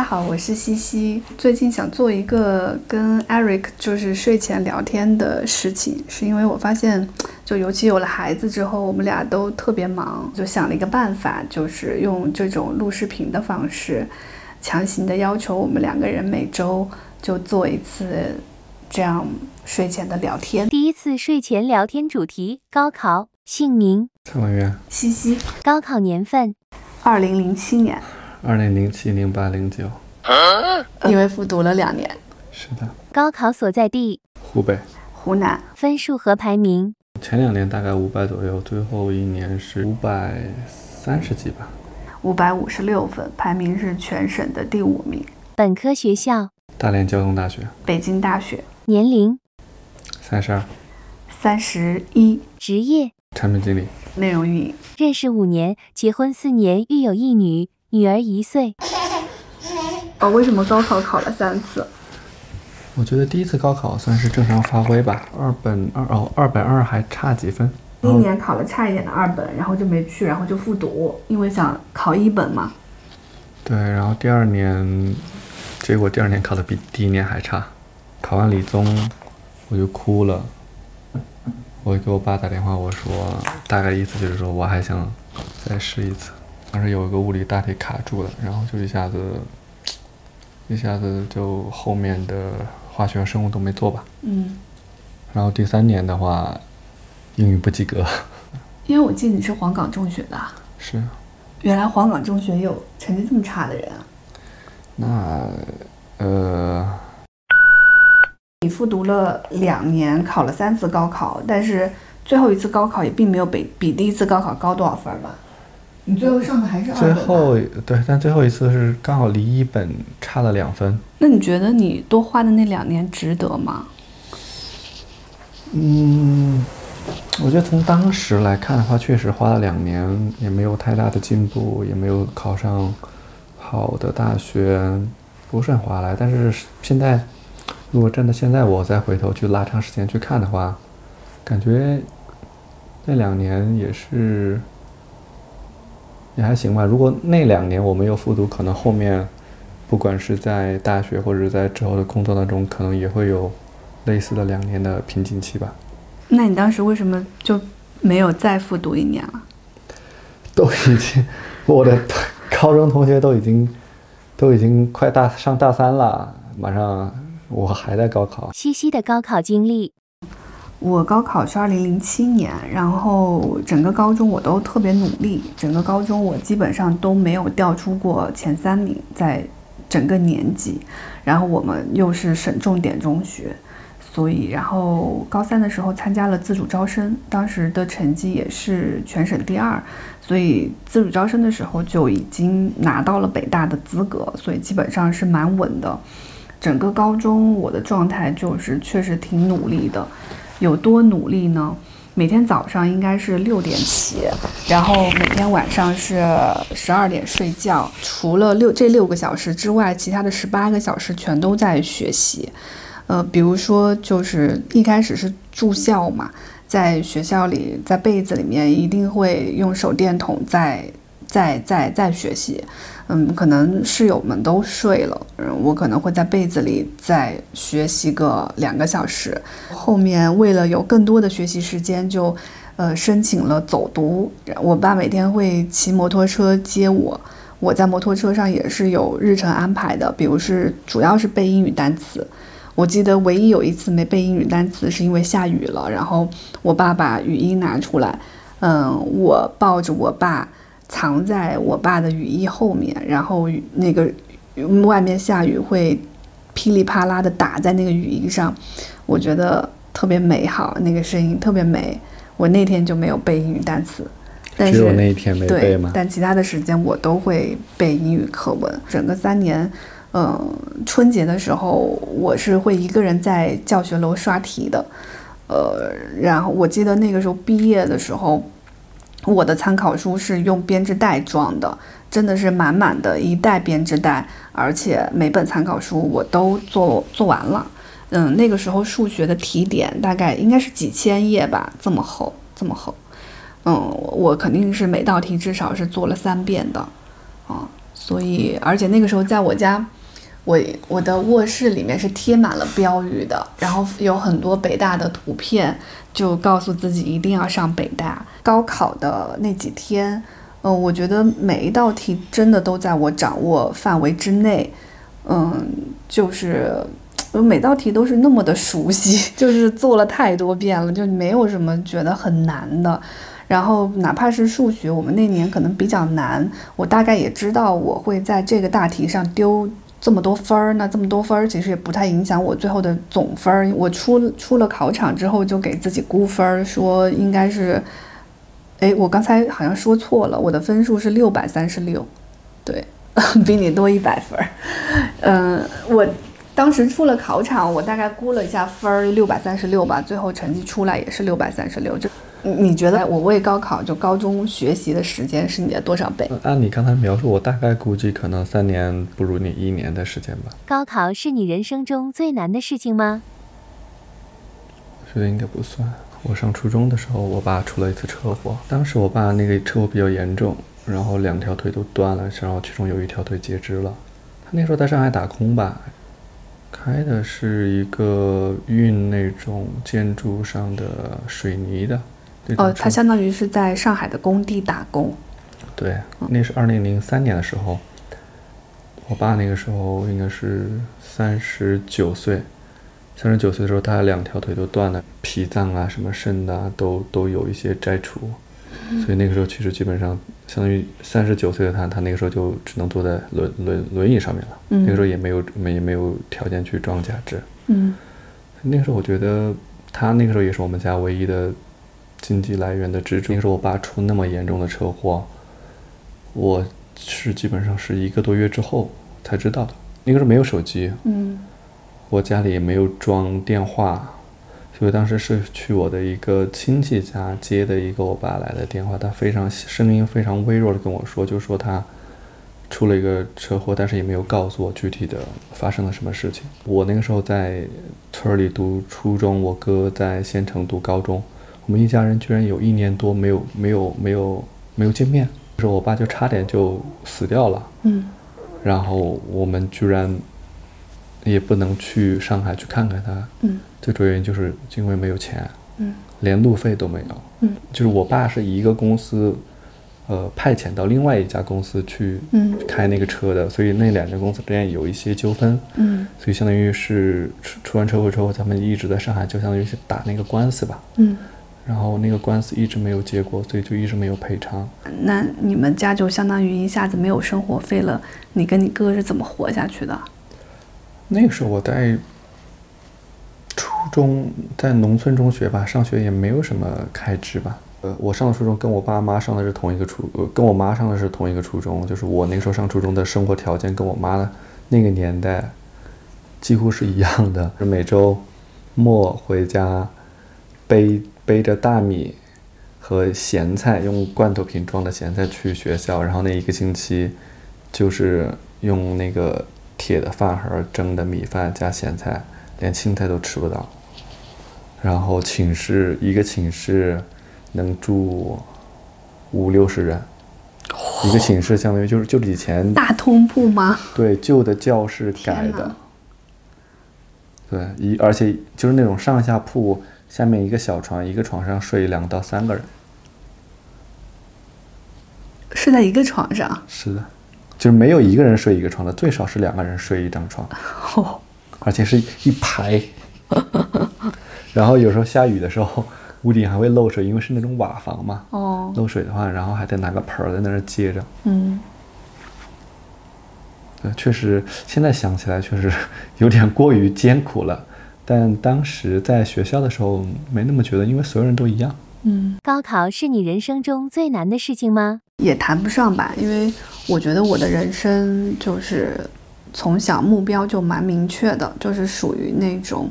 大家好，我是西西。最近想做一个跟 Eric 就是睡前聊天的事情，是因为我发现，就尤其有了孩子之后，我们俩都特别忙，就想了一个办法，就是用这种录视频的方式，强行的要求我们两个人每周就做一次这样睡前的聊天。第一次睡前聊天主题：高考。姓名：蔡文渊。西西。高考年份：二零零七年。二零零七、零八、零九。因为复读了两年。是的。高考所在地：湖北。湖南。分数和排名：前两年大概五百左右，最后一年是五百三十几吧。五百五十六分，排名是全省的第五名。本科学校：大连交通大学。北京大学。年龄：三十二。三十一。职业。产品经理，内容运营。认识五年，结婚四年，育有一女，女儿一岁。哦，为什么高考考了三次？我觉得第一次高考算是正常发挥吧。二本二哦，二本二还差几分。一年考了差一点的二本，然后就没去，然后就复读，因为想考一本嘛。对，然后第二年，结果第二年考的比第一年还差。考完理综，我就哭了。我给我爸打电话，我说大概意思就是说我还想再试一次。当时有一个物理大题卡住了，然后就一下子一下子就后面的化学和生物都没做吧。嗯。然后第三年的话，英语不及格。因为我记得你是黄冈中学的。是。原来黄冈中学有成绩这么差的人啊。那呃。你复读了两年，考了三次高考，但是最后一次高考也并没有比比第一次高考高多少分吧？你最后上的还是二本最后对，但最后一次是刚好离一本差了两分。那你觉得你多花的那两年值得吗？嗯，我觉得从当时来看的话，确实花了两年，也没有太大的进步，也没有考上好的大学，不是很划来。但是现在。如果真的现在我再回头去拉长时间去看的话，感觉那两年也是也还行吧。如果那两年我没有复读，可能后面不管是在大学或者在之后的工作当中，可能也会有类似的两年的瓶颈期吧。那你当时为什么就没有再复读一年了？都已经，我的高中同学都已经都已经快大上大三了，马上。我还在高考。西西的高考经历，我高考是二零零七年，然后整个高中我都特别努力，整个高中我基本上都没有掉出过前三名，在整个年级。然后我们又是省重点中学，所以然后高三的时候参加了自主招生，当时的成绩也是全省第二，所以自主招生的时候就已经拿到了北大的资格，所以基本上是蛮稳的。整个高中我的状态就是确实挺努力的，有多努力呢？每天早上应该是六点起，然后每天晚上是十二点睡觉。除了六这六个小时之外，其他的十八个小时全都在学习。呃，比如说就是一开始是住校嘛，在学校里，在被子里面一定会用手电筒在在在在学习。嗯，可能室友们都睡了，嗯，我可能会在被子里再学习个两个小时。后面为了有更多的学习时间，就，呃，申请了走读。我爸每天会骑摩托车接我，我在摩托车上也是有日程安排的，比如是主要是背英语单词。我记得唯一有一次没背英语单词，是因为下雨了，然后我爸把语音拿出来，嗯，我抱着我爸。藏在我爸的雨衣后面，然后那个外面下雨会噼里啪啦的打在那个雨衣上，我觉得特别美好，那个声音特别美。我那天就没有背英语单词，但是那一天没背吗？但其他的时间我都会背英语课文。整个三年，嗯，春节的时候我是会一个人在教学楼刷题的，呃，然后我记得那个时候毕业的时候。我的参考书是用编织袋装的，真的是满满的一袋编织袋，而且每本参考书我都做做完了。嗯，那个时候数学的题点大概应该是几千页吧，这么厚，这么厚。嗯，我肯定是每道题至少是做了三遍的，啊，所以而且那个时候在我家，我我的卧室里面是贴满了标语的，然后有很多北大的图片，就告诉自己一定要上北大。高考的那几天，嗯，我觉得每一道题真的都在我掌握范围之内，嗯，就是每道题都是那么的熟悉，就是做了太多遍了，就没有什么觉得很难的。然后哪怕是数学，我们那年可能比较难，我大概也知道我会在这个大题上丢这么多分儿，那这么多分儿其实也不太影响我最后的总分儿。我出出了考场之后就给自己估分儿，说应该是，哎，我刚才好像说错了，我的分数是六百三十六，对，比你多一百分儿。嗯，我当时出了考场，我大概估了一下分儿，六百三十六吧，最后成绩出来也是六百三十六，就。你你觉得我为高考就高中学习的时间是你的多少倍？按你刚才描述，我大概估计可能三年不如你一年的时间吧。高考是你人生中最难的事情吗？我觉得应该不算。我上初中的时候，我爸出了一次车祸，当时我爸那个车祸比较严重，然后两条腿都断了，然后其中有一条腿截肢了。他那时候在上海打工吧，开的是一个运那种建筑上的水泥的。哦，他相当于是在上海的工地打工。对，那是二零零三年的时候，我爸那个时候应该是三十九岁。三十九岁的时候，他两条腿都断了，脾脏啊、什么肾啊都都有一些摘除，所以那个时候其实基本上相当于三十九岁的他，他那个时候就只能坐在轮轮轮椅上面了。那个时候也没有没也没有条件去装假肢。嗯，那个时候我觉得他那个时候也是我们家唯一的。经济来源的支柱。那时候我爸出那么严重的车祸，我是基本上是一个多月之后才知道的。那个时候没有手机，嗯，我家里也没有装电话，所以当时是去我的一个亲戚家接的一个我爸来的电话。他非常声音非常微弱的跟我说，就说他出了一个车祸，但是也没有告诉我具体的发生了什么事情。我那个时候在村里读初中，我哥在县城读高中。我们一家人居然有一年多没有没有没有没有见面，时候我爸就差点就死掉了。嗯，然后我们居然也不能去上海去看看他。嗯，最主要原因就是因为没有钱。嗯，连路费都没有。嗯，就是我爸是一个公司，呃，派遣到另外一家公司去开那个车的，所以那两家公司之间有一些纠纷。嗯，所以相当于是出出完车祸之后，他们一直在上海，就相当于是打那个官司吧。嗯。然后那个官司一直没有结果，所以就一直没有赔偿。那你们家就相当于一下子没有生活费了。你跟你哥是怎么活下去的？那个时候我在初中，在农村中学吧，上学也没有什么开支吧。呃，我上的初中跟我爸妈上的是同一个初，呃，跟我妈上的是同一个初中。就是我那个时候上初中的生活条件跟我妈的那个年代几乎是一样的。每周末回家背。背着大米和咸菜，用罐头瓶装的咸菜去学校，然后那一个星期就是用那个铁的饭盒蒸的米饭加咸菜，连青菜都吃不到。然后寝室一个寝室能住五六十人，一个寝室相当于就是就是以前大通铺吗？对，旧的教室改的。对，一而且就是那种上下铺。下面一个小床，一个床上睡两到三个人，睡在一个床上。是的，就是没有一个人睡一个床的，最少是两个人睡一张床，而且是一排。然后有时候下雨的时候，屋顶还会漏水，因为是那种瓦房嘛。哦。漏水的话，然后还得拿个盆儿在那儿接着。嗯。对，确实，现在想起来确实 有点过于艰苦了。但当时在学校的时候没那么觉得，因为所有人都一样。嗯，高考是你人生中最难的事情吗？也谈不上吧，因为我觉得我的人生就是从小目标就蛮明确的，就是属于那种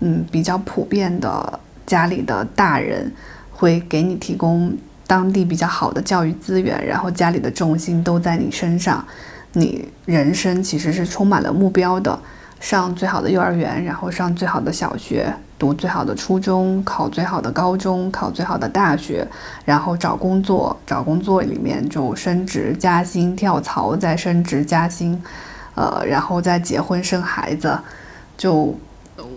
嗯比较普遍的家里的大人会给你提供当地比较好的教育资源，然后家里的重心都在你身上，你人生其实是充满了目标的。上最好的幼儿园，然后上最好的小学，读最好的初中，考最好的高中，考最好的大学，然后找工作，找工作里面就升职加薪，跳槽再升职加薪，呃，然后再结婚生孩子，就。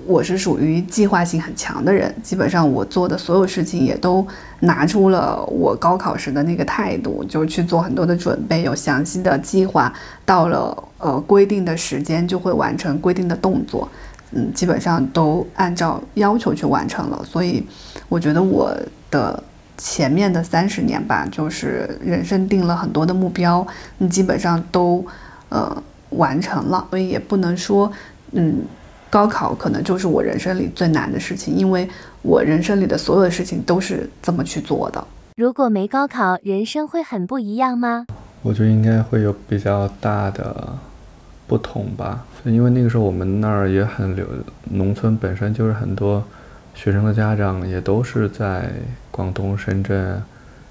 我是属于计划性很强的人，基本上我做的所有事情也都拿出了我高考时的那个态度，就去做很多的准备，有详细的计划，到了呃规定的时间就会完成规定的动作，嗯，基本上都按照要求去完成了。所以我觉得我的前面的三十年吧，就是人生定了很多的目标，嗯，基本上都呃完成了，所以也不能说嗯。高考可能就是我人生里最难的事情，因为我人生里的所有的事情都是这么去做的。如果没高考，人生会很不一样吗？我觉得应该会有比较大的不同吧，因为那个时候我们那儿也很流，农村本身就是很多学生的家长也都是在广东、深圳、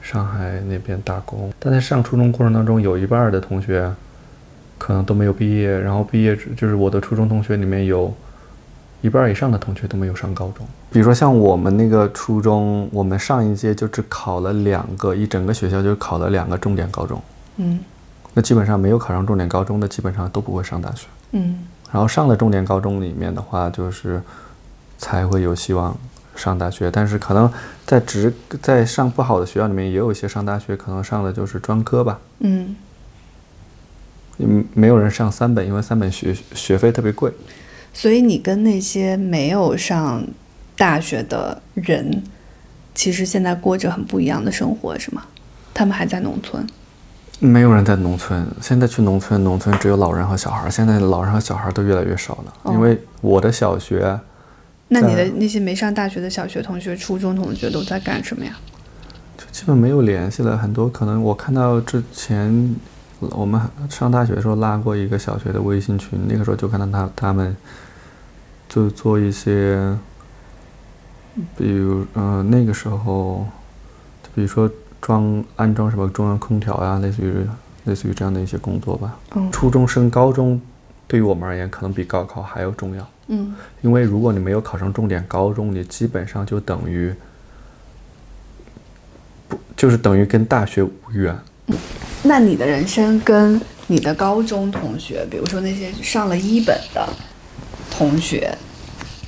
上海那边打工，但在上初中过程当中，有一半的同学可能都没有毕业，然后毕业就是我的初中同学里面有。一半以上的同学都没有上高中。比如说像我们那个初中，我们上一届就只考了两个，一整个学校就考了两个重点高中。嗯，那基本上没有考上重点高中的，基本上都不会上大学。嗯，然后上了重点高中里面的话，就是才会有希望上大学。但是可能在职在上不好的学校里面，也有一些上大学可能上的就是专科吧。嗯，嗯，没有人上三本，因为三本学学费特别贵。所以你跟那些没有上大学的人，其实现在过着很不一样的生活，是吗？他们还在农村。没有人在农村。现在去农村，农村只有老人和小孩。现在老人和小孩都越来越少了，因为我的小学。那你的那些没上大学的小学同学、初中同学都在干什么呀？就基本没有联系了。很多可能我看到之前我们上大学的时候拉过一个小学的微信群，那个时候就看到他他们。就做一些，比如，嗯，那个时候，比如说装安装什么中央空调呀，类似于类似于这样的一些工作吧。嗯。初中升高中，对于我们而言，可能比高考还要重要。嗯。因为如果你没有考上重点高中，你基本上就等于，不就是等于跟大学无缘。那你的人生跟你的高中同学，比如说那些上了一本的。同学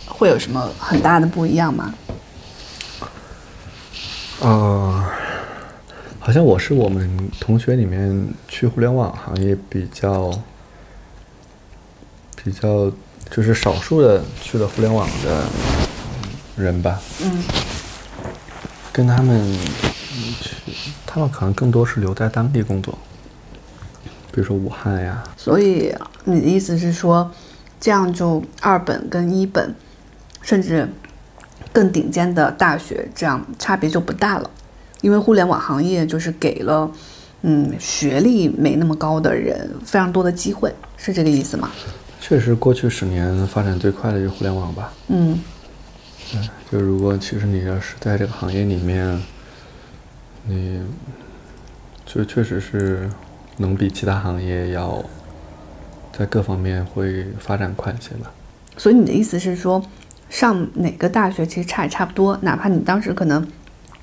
会有什么很大的不一样吗？呃，好像我是我们同学里面去互联网行业比较比较就是少数的去了互联网的人吧。嗯。跟他们去，他们可能更多是留在当地工作，比如说武汉呀。所以你的意思是说？这样就二本跟一本，甚至更顶尖的大学，这样差别就不大了。因为互联网行业就是给了，嗯，学历没那么高的人非常多的机会，是这个意思吗？确实，过去十年发展最快的就是互联网吧。嗯，对，就如果其实你要是在这个行业里面，你就确实是能比其他行业要。在各方面会发展快一些吧。所以你的意思是说，上哪个大学其实差也差不多，哪怕你当时可能，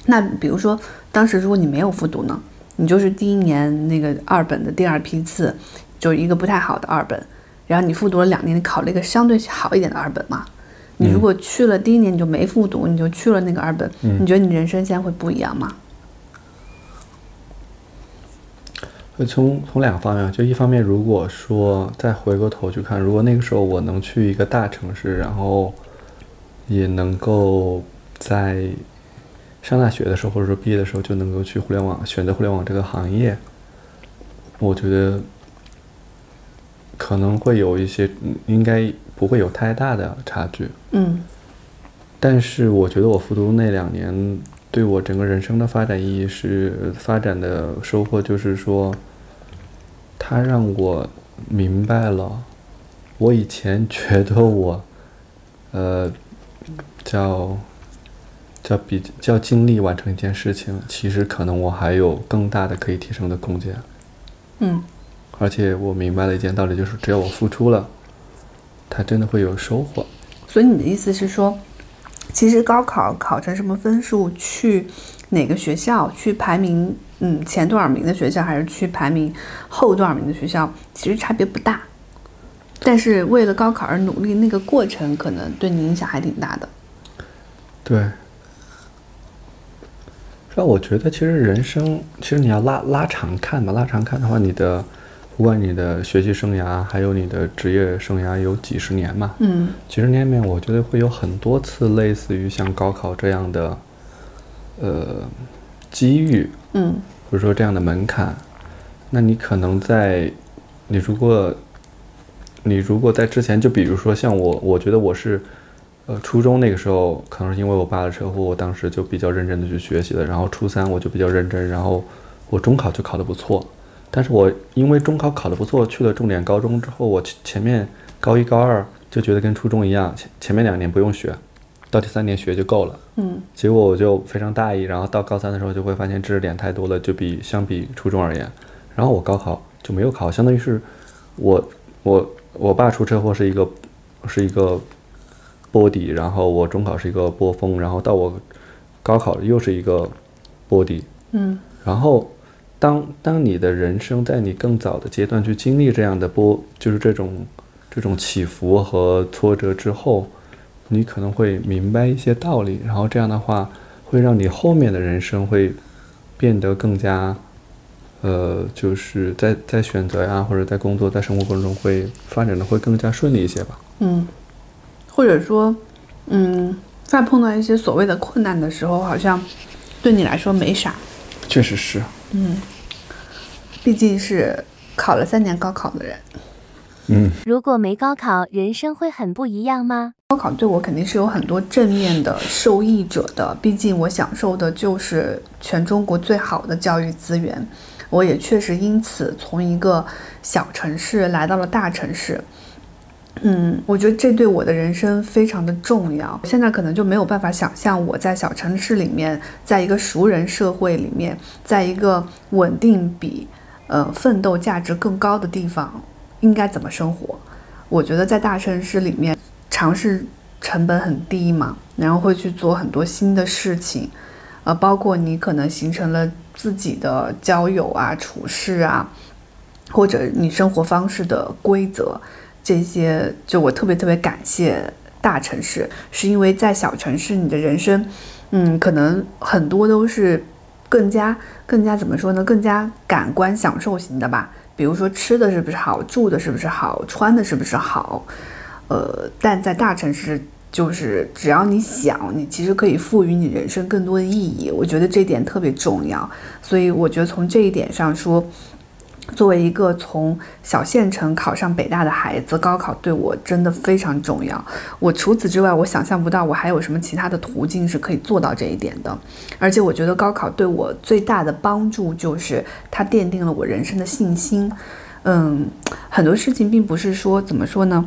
那比如说当时如果你没有复读呢，你就是第一年那个二本的第二批次，就是一个不太好的二本，然后你复读了两年，你考了一个相对好一点的二本嘛。你如果去了第一年你就没复读，你就去了那个二本，你觉得你人生现在会不一样吗？从从两个方面，就一方面，如果说再回过头去看，如果那个时候我能去一个大城市，然后也能够在上大学的时候，或者说毕业的时候就能够去互联网，选择互联网这个行业，我觉得可能会有一些，应该不会有太大的差距。嗯。但是我觉得我复读那两年。对我整个人生的发展意义是发展的收获，就是说，它让我明白了，我以前觉得我，呃，叫叫比较尽力完成一件事情，其实可能我还有更大的可以提升的空间。嗯，而且我明白了一件道理，就是只要我付出了，它真的会有收获。所以你的意思是说？其实高考考成什么分数，去哪个学校，去排名嗯前多少名的学校，还是去排名后多少名的学校，其实差别不大。但是为了高考而努力，那个过程可能对你影响还挺大的。对，是吧？我觉得其实人生，其实你要拉拉长看嘛，拉长看的话，你的不管你的学习生涯，还有你的职业生涯有几十年嘛，嗯。几十年里面，我觉得会有很多次类似于像高考这样的，呃，机遇，嗯。或者说这样的门槛，那你可能在，你如果，你如果在之前，就比如说像我，我觉得我是，呃，初中那个时候，可能是因为我爸的车祸，我当时就比较认真的去学习了，然后初三我就比较认真，然后我中考就考得不错，但是我因为中考考得不错，去了重点高中之后，我前前面高一高二就觉得跟初中一样，前前面两年不用学，到第三年学就够了。嗯。结果我就非常大意，然后到高三的时候就会发现知识点太多了，就比相比初中而言，然后我高考就没有考，相当于是我我我爸出车祸是一个是一个波底，然后我中考是一个波峰，然后到我高考又是一个波底，嗯。然后当当你的人生在你更早的阶段去经历这样的波，就是这种这种起伏和挫折之后，你可能会明白一些道理，然后这样的话会让你后面的人生会变得更加，呃，就是在在选择呀，或者在工作、在生活过程中会发展的会更加顺利一些吧。嗯，或者说，嗯，在碰到一些所谓的困难的时候，好像对你来说没啥。确实是，嗯，毕竟是考了三年高考的人，嗯，如果没高考，人生会很不一样吗？高考对我肯定是有很多正面的受益者的，毕竟我享受的就是全中国最好的教育资源，我也确实因此从一个小城市来到了大城市。嗯，我觉得这对我的人生非常的重要。现在可能就没有办法想象我在小城市里面，在一个熟人社会里面，在一个稳定比呃奋斗价值更高的地方应该怎么生活。我觉得在大城市里面，尝试成本很低嘛，然后会去做很多新的事情，呃，包括你可能形成了自己的交友啊、处事啊，或者你生活方式的规则，这些就我特别特别感谢大城市，是因为在小城市你的人生，嗯，可能很多都是更加更加怎么说呢，更加感官享受型的吧。比如说吃的是不是好，住的是不是好，穿的是不是好，呃，但在大城市，就是只要你想，你其实可以赋予你人生更多的意义。我觉得这点特别重要，所以我觉得从这一点上说，作为一个从小县城考上北大的孩子，高考对我真的非常重要。我除此之外，我想象不到我还有什么其他的途径是可以做到这一点的。而且我觉得高考对我最大的帮助就是它奠定了我人生的信心。嗯，很多事情并不是说怎么说呢，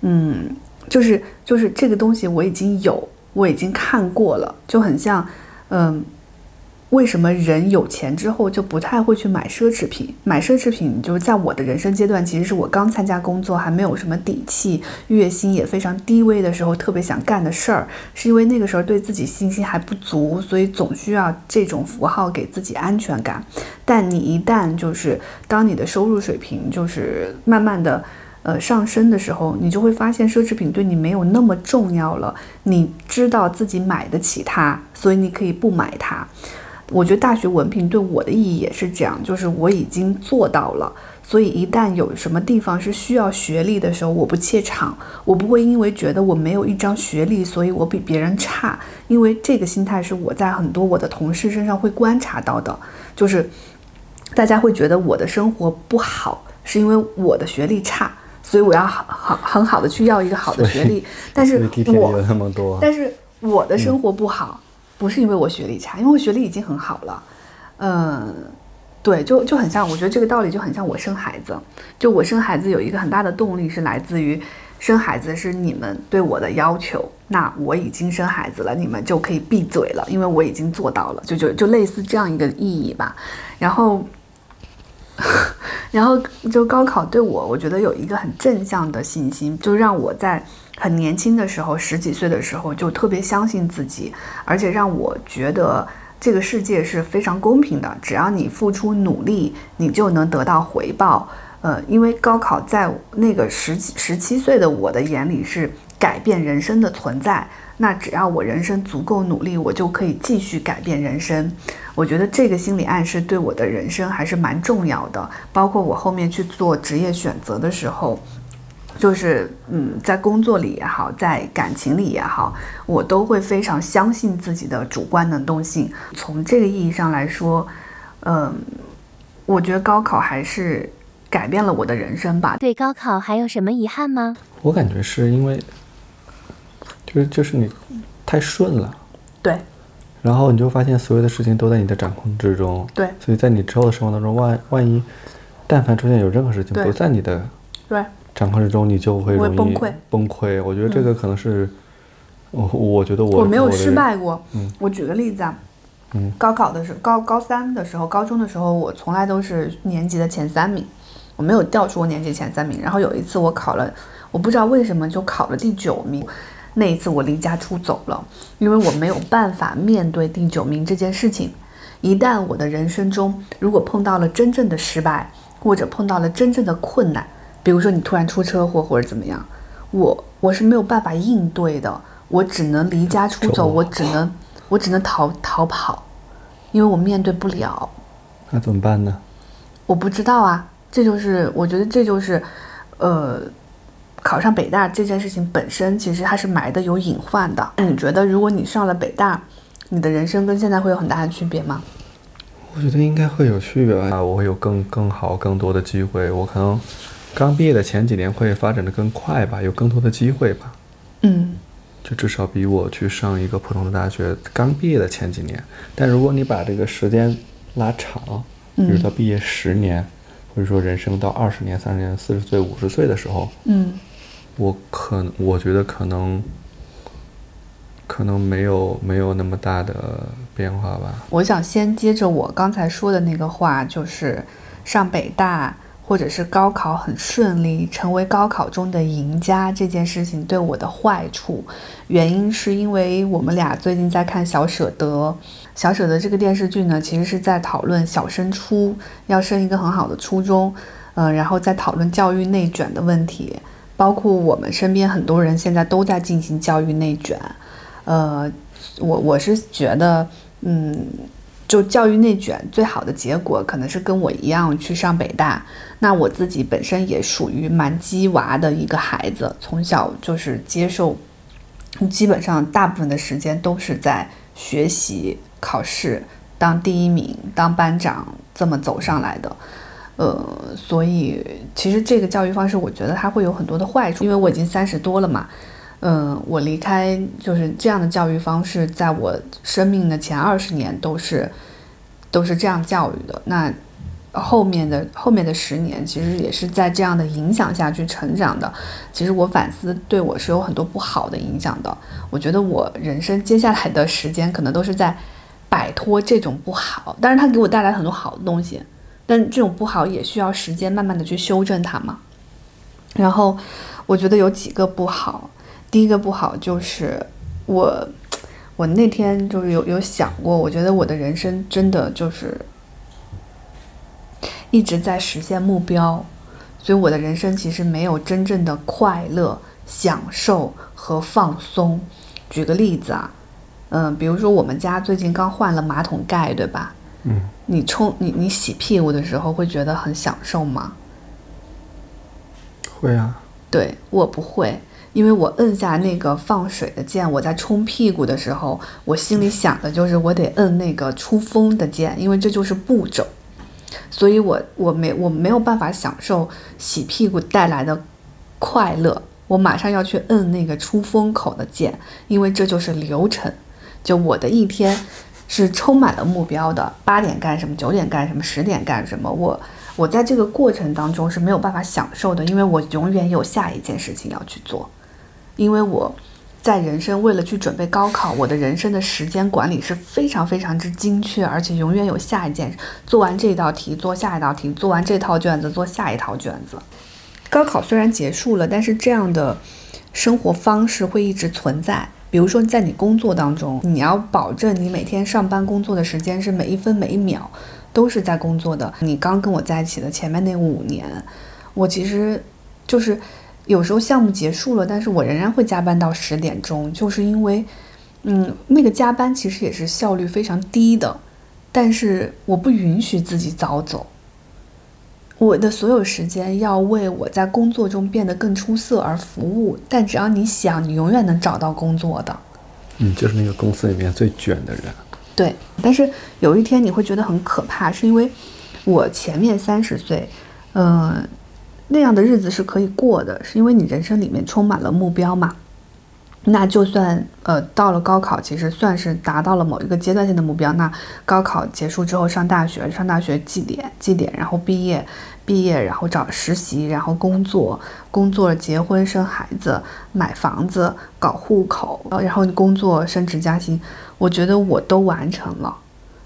嗯，就是就是这个东西我已经有，我已经看过了，就很像，嗯。为什么人有钱之后就不太会去买奢侈品？买奢侈品就是在我的人生阶段，其实是我刚参加工作，还没有什么底气，月薪也非常低微的时候，特别想干的事儿。是因为那个时候对自己信心还不足，所以总需要这种符号给自己安全感。但你一旦就是当你的收入水平就是慢慢的呃上升的时候，你就会发现奢侈品对你没有那么重要了。你知道自己买得起它，所以你可以不买它。我觉得大学文凭对我的意义也是这样，就是我已经做到了，所以一旦有什么地方是需要学历的时候，我不怯场，我不会因为觉得我没有一张学历，所以我比别人差，因为这个心态是我在很多我的同事身上会观察到的，就是大家会觉得我的生活不好，是因为我的学历差，所以我要好好很好的去要一个好的学历，但是我有那么多，但是我的生活不好，不是因为我学历差，因为我学历已经很好了。嗯，对，就就很像，我觉得这个道理就很像我生孩子。就我生孩子有一个很大的动力是来自于生孩子是你们对我的要求，那我已经生孩子了，你们就可以闭嘴了，因为我已经做到了，就就就类似这样一个意义吧。然后。然后就高考对我，我觉得有一个很正向的信心，就让我在很年轻的时候，十几岁的时候就特别相信自己，而且让我觉得这个世界是非常公平的，只要你付出努力，你就能得到回报。呃，因为高考在那个十几十七岁的我的眼里是改变人生的存在。那只要我人生足够努力，我就可以继续改变人生。我觉得这个心理暗示对我的人生还是蛮重要的。包括我后面去做职业选择的时候，就是嗯，在工作里也好，在感情里也好，我都会非常相信自己的主观能动性。从这个意义上来说，嗯，我觉得高考还是改变了我的人生吧。对高考还有什么遗憾吗？我感觉是因为。就是就是你太顺了，对，然后你就发现所有的事情都在你的掌控之中，对，所以在你之后的生活当中，万万一但凡出现有任何事情不在你的对掌控之中，你就会容易崩溃。崩溃，我觉得这个可能是，我我觉得我我没有失败过。嗯，我举个例子啊，嗯，高考的时候，高高三的时候，高中的时候，我从来都是年级的前三名，我没有掉出过年级前三名。然后有一次我考了，我不知道为什么就考了第九名。那一次我离家出走了，因为我没有办法面对第九名这件事情。一旦我的人生中如果碰到了真正的失败，或者碰到了真正的困难，比如说你突然出车祸或者怎么样，我我是没有办法应对的，我只能离家出走，我只能我只能逃逃跑，因为我面对不了。那怎么办呢？我不知道啊，这就是我觉得这就是，呃。考上北大这件事情本身，其实它是埋的有隐患的。你觉得，如果你上了北大，你的人生跟现在会有很大的区别吗？我觉得应该会有区别吧。我会有更更好、更多的机会。我可能刚毕业的前几年会发展的更快吧，有更多的机会吧。嗯，就至少比我去上一个普通的大学刚毕业的前几年。但如果你把这个时间拉长，比如到毕业十年，或者说人生到二十年、三十年、四十岁、五十岁的时候，嗯。我可我觉得可能，可能没有没有那么大的变化吧。我想先接着我刚才说的那个话，就是上北大或者是高考很顺利，成为高考中的赢家这件事情对我的坏处，原因是因为我们俩最近在看《小舍得》，《小舍得》这个电视剧呢，其实是在讨论小升初要升一个很好的初中，嗯，然后在讨论教育内卷的问题。包括我们身边很多人现在都在进行教育内卷，呃，我我是觉得，嗯，就教育内卷最好的结果可能是跟我一样去上北大。那我自己本身也属于蛮鸡娃的一个孩子，从小就是接受，基本上大部分的时间都是在学习、考试、当第一名、当班长这么走上来的。呃，所以其实这个教育方式，我觉得它会有很多的坏处，因为我已经三十多了嘛。嗯，我离开就是这样的教育方式，在我生命的前二十年都是都是这样教育的。那后面的后面的十年，其实也是在这样的影响下去成长的。其实我反思，对我是有很多不好的影响的。我觉得我人生接下来的时间，可能都是在摆脱这种不好，但是它给我带来很多好的东西。但这种不好也需要时间慢慢的去修正它嘛。然后我觉得有几个不好，第一个不好就是我，我那天就是有有想过，我觉得我的人生真的就是一直在实现目标，所以我的人生其实没有真正的快乐、享受和放松。举个例子啊，嗯，比如说我们家最近刚换了马桶盖，对吧？嗯，你冲你你洗屁股的时候会觉得很享受吗？会啊。对我不会，因为我摁下那个放水的键，我在冲屁股的时候，我心里想的就是我得摁那个出风的键，因为这就是步骤，所以我我没我没有办法享受洗屁股带来的快乐，我马上要去摁那个出风口的键，因为这就是流程，就我的一天。是充满了目标的，八点干什么，九点干什么，十点干什么？我我在这个过程当中是没有办法享受的，因为我永远有下一件事情要去做，因为我在人生为了去准备高考，我的人生的时间管理是非常非常之精确，而且永远有下一件，做完这道题做下一道题，做完这套卷子做下一套卷子。高考虽然结束了，但是这样的生活方式会一直存在。比如说，在你工作当中，你要保证你每天上班工作的时间是每一分每一秒都是在工作的。你刚跟我在一起的前面那五年，我其实就是有时候项目结束了，但是我仍然会加班到十点钟，就是因为，嗯，那个加班其实也是效率非常低的，但是我不允许自己早走。我的所有时间要为我在工作中变得更出色而服务，但只要你想，你永远能找到工作的。嗯，就是那个公司里面最卷的人。对，但是有一天你会觉得很可怕，是因为我前面三十岁，嗯，那样的日子是可以过的，是因为你人生里面充满了目标嘛。那就算呃到了高考，其实算是达到了某一个阶段性的目标。那高考结束之后上大学，上大学绩点绩点，然后毕业，毕业然后找实习，然后工作，工作结婚生孩子，买房子，搞户口，然后工作升职加薪，我觉得我都完成了。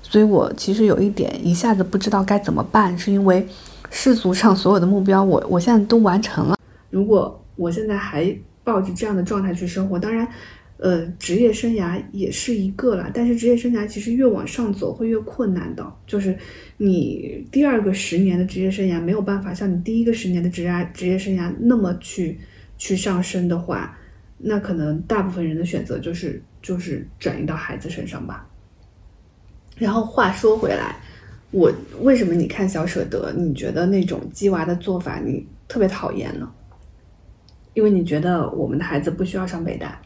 所以我其实有一点一下子不知道该怎么办，是因为世俗上所有的目标，我我现在都完成了。如果我现在还。抱着这样的状态去生活，当然，呃，职业生涯也是一个了。但是职业生涯其实越往上走会越困难的，就是你第二个十年的职业生涯没有办法像你第一个十年的职业职业生涯那么去去上升的话，那可能大部分人的选择就是就是转移到孩子身上吧。然后话说回来，我为什么你看小舍得，你觉得那种鸡娃的做法你特别讨厌呢？因为你觉得我们的孩子不需要上北大，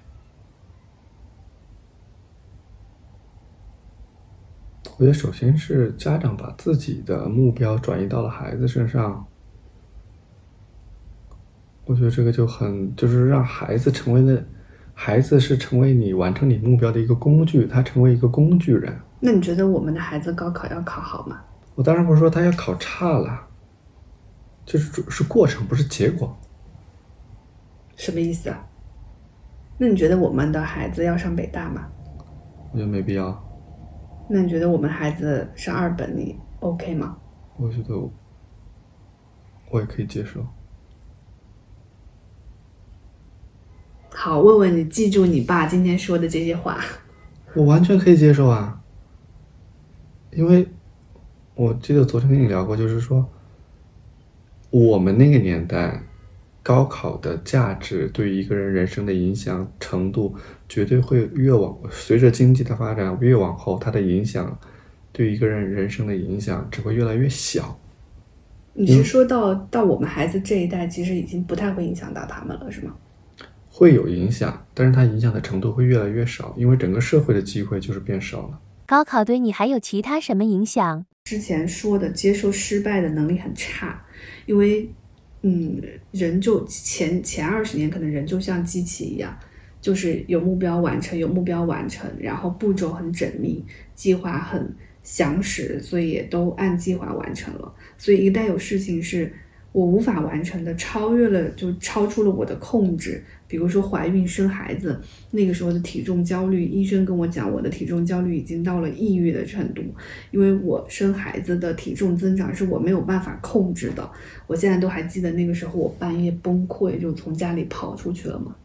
我觉得首先是家长把自己的目标转移到了孩子身上，我觉得这个就很就是让孩子成为了，孩子是成为你完成你目标的一个工具，他成为一个工具人。那你觉得我们的孩子高考要考好吗？我当然不是说他要考差了，就是是过程，不是结果。什么意思啊？那你觉得我们的孩子要上北大吗？我觉得没必要。那你觉得我们孩子上二本你 OK 吗？我觉得我也可以接受。好，问问你，记住你爸今天说的这些话。我完全可以接受啊，因为我记得昨天跟你聊过，就是说我们那个年代。高考的价值对于一个人人生的影响程度，绝对会越往随着经济的发展越往后，它的影响对一个人人生的影响只会越来越小。你是说到到我们孩子这一代，其实已经不太会影响到他们了，是吗？会有影响，但是它影响的程度会越来越少，因为整个社会的机会就是变少了。高考对你还有其他什么影响？之前说的接受失败的能力很差，因为。嗯，人就前前二十年，可能人就像机器一样，就是有目标完成，有目标完成，然后步骤很缜密，计划很详实，所以也都按计划完成了。所以一旦有事情是我无法完成的，超越了，就超出了我的控制。比如说怀孕生孩子，那个时候的体重焦虑，医生跟我讲，我的体重焦虑已经到了抑郁的程度，因为我生孩子的体重增长是我没有办法控制的。我现在都还记得那个时候，我半夜崩溃，就从家里跑出去了嘛，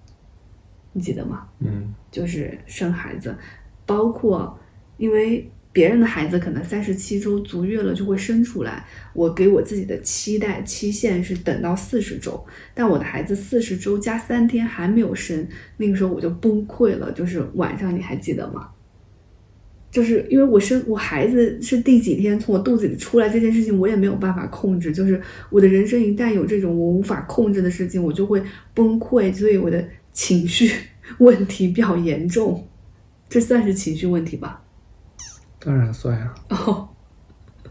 你记得吗？嗯，就是生孩子，包括因为。别人的孩子可能三十七周足月了就会生出来，我给我自己的期待期限是等到四十周，但我的孩子四十周加三天还没有生，那个时候我就崩溃了。就是晚上你还记得吗？就是因为我生我孩子是第几天从我肚子里出来这件事情我也没有办法控制，就是我的人生一旦有这种我无法控制的事情，我就会崩溃，所以我的情绪 问题比较严重，这算是情绪问题吧。当然算呀。哦，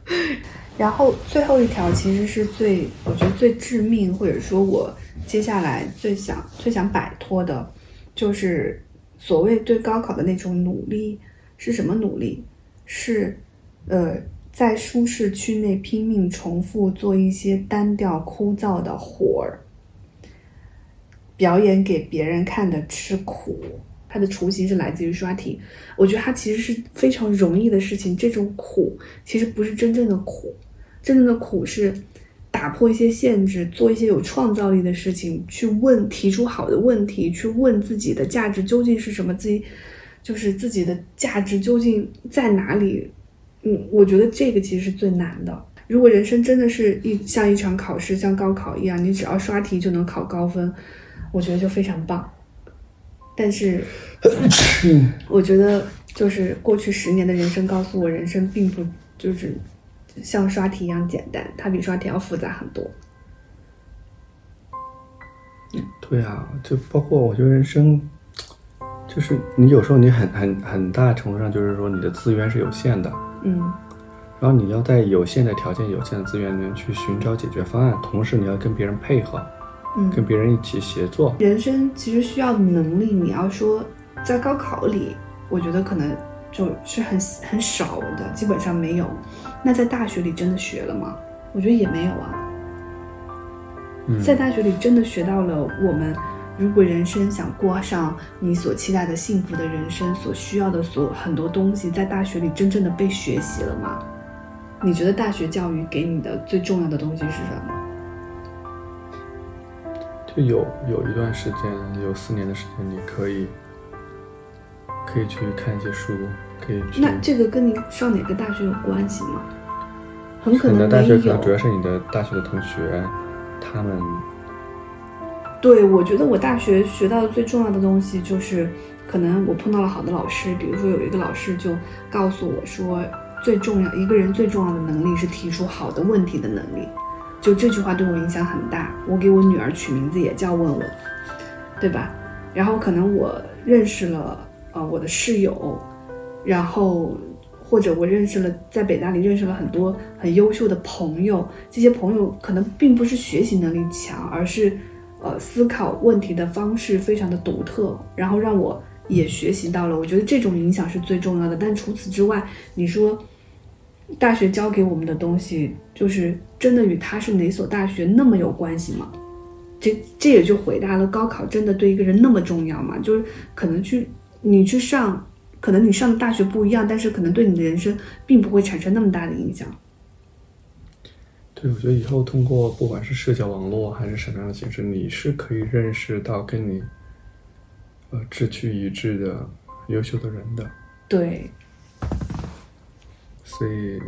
然后最后一条其实是最，我觉得最致命，或者说我接下来最想、最想摆脱的，就是所谓对高考的那种努力是什么努力？是呃，在舒适区内拼命重复做一些单调枯燥的活儿。表演给别人看的吃苦，它的雏形是来自于刷题。我觉得它其实是非常容易的事情，这种苦其实不是真正的苦，真正的苦是打破一些限制，做一些有创造力的事情，去问提出好的问题，去问自己的价值究竟是什么，自己就是自己的价值究竟在哪里。嗯，我觉得这个其实是最难的。如果人生真的是一像一场考试，像高考一样，你只要刷题就能考高分，我觉得就非常棒。但是，我觉得就是过去十年的人生告诉我，人生并不就是像刷题一样简单，它比刷题要复杂很多。对啊，就包括我觉得人生，就是你有时候你很很很大程度上就是说你的资源是有限的，嗯，然后你要在有限的条件、有限的资源里面去寻找解决方案，同时你要跟别人配合，嗯跟别人一起协作。人生其实需要的能力，你要说在高考里，我觉得可能就是很很少的，基本上没有。那在大学里真的学了吗？我觉得也没有啊。嗯，在大学里真的学到了我们，如果人生想过上你所期待的幸福的人生，所需要的所很多东西，在大学里真正的被学习了吗？你觉得大学教育给你的最重要的东西是什么？就有有一段时间，有四年的时间，你可以可以去看一些书，可以去。那这个跟你上哪个大学有关系吗？很可能没大学可能主要。是你的大学的同学，他们对，我觉得我大学学到的最重要的东西就是，可能我碰到了好的老师，比如说有一个老师就告诉我说，最重要一个人最重要的能力是提出好的问题的能力。就这句话对我影响很大。我给我女儿取名字也叫问问，对吧？然后可能我认识了呃我的室友，然后或者我认识了在北大里认识了很多很优秀的朋友，这些朋友可能并不是学习能力强，而是呃思考问题的方式非常的独特，然后让我也学习到了。我觉得这种影响是最重要的。但除此之外，你说大学教给我们的东西，就是真的与他是哪所大学那么有关系吗？这这也就回答了高考真的对一个人那么重要吗？就是可能去你去上，可能你上的大学不一样，但是可能对你的人生并不会产生那么大的影响。对，我觉得以后通过不管是社交网络还是什么样的形式，你是可以认识到跟你呃志趣一致的优秀的人的。对，所以，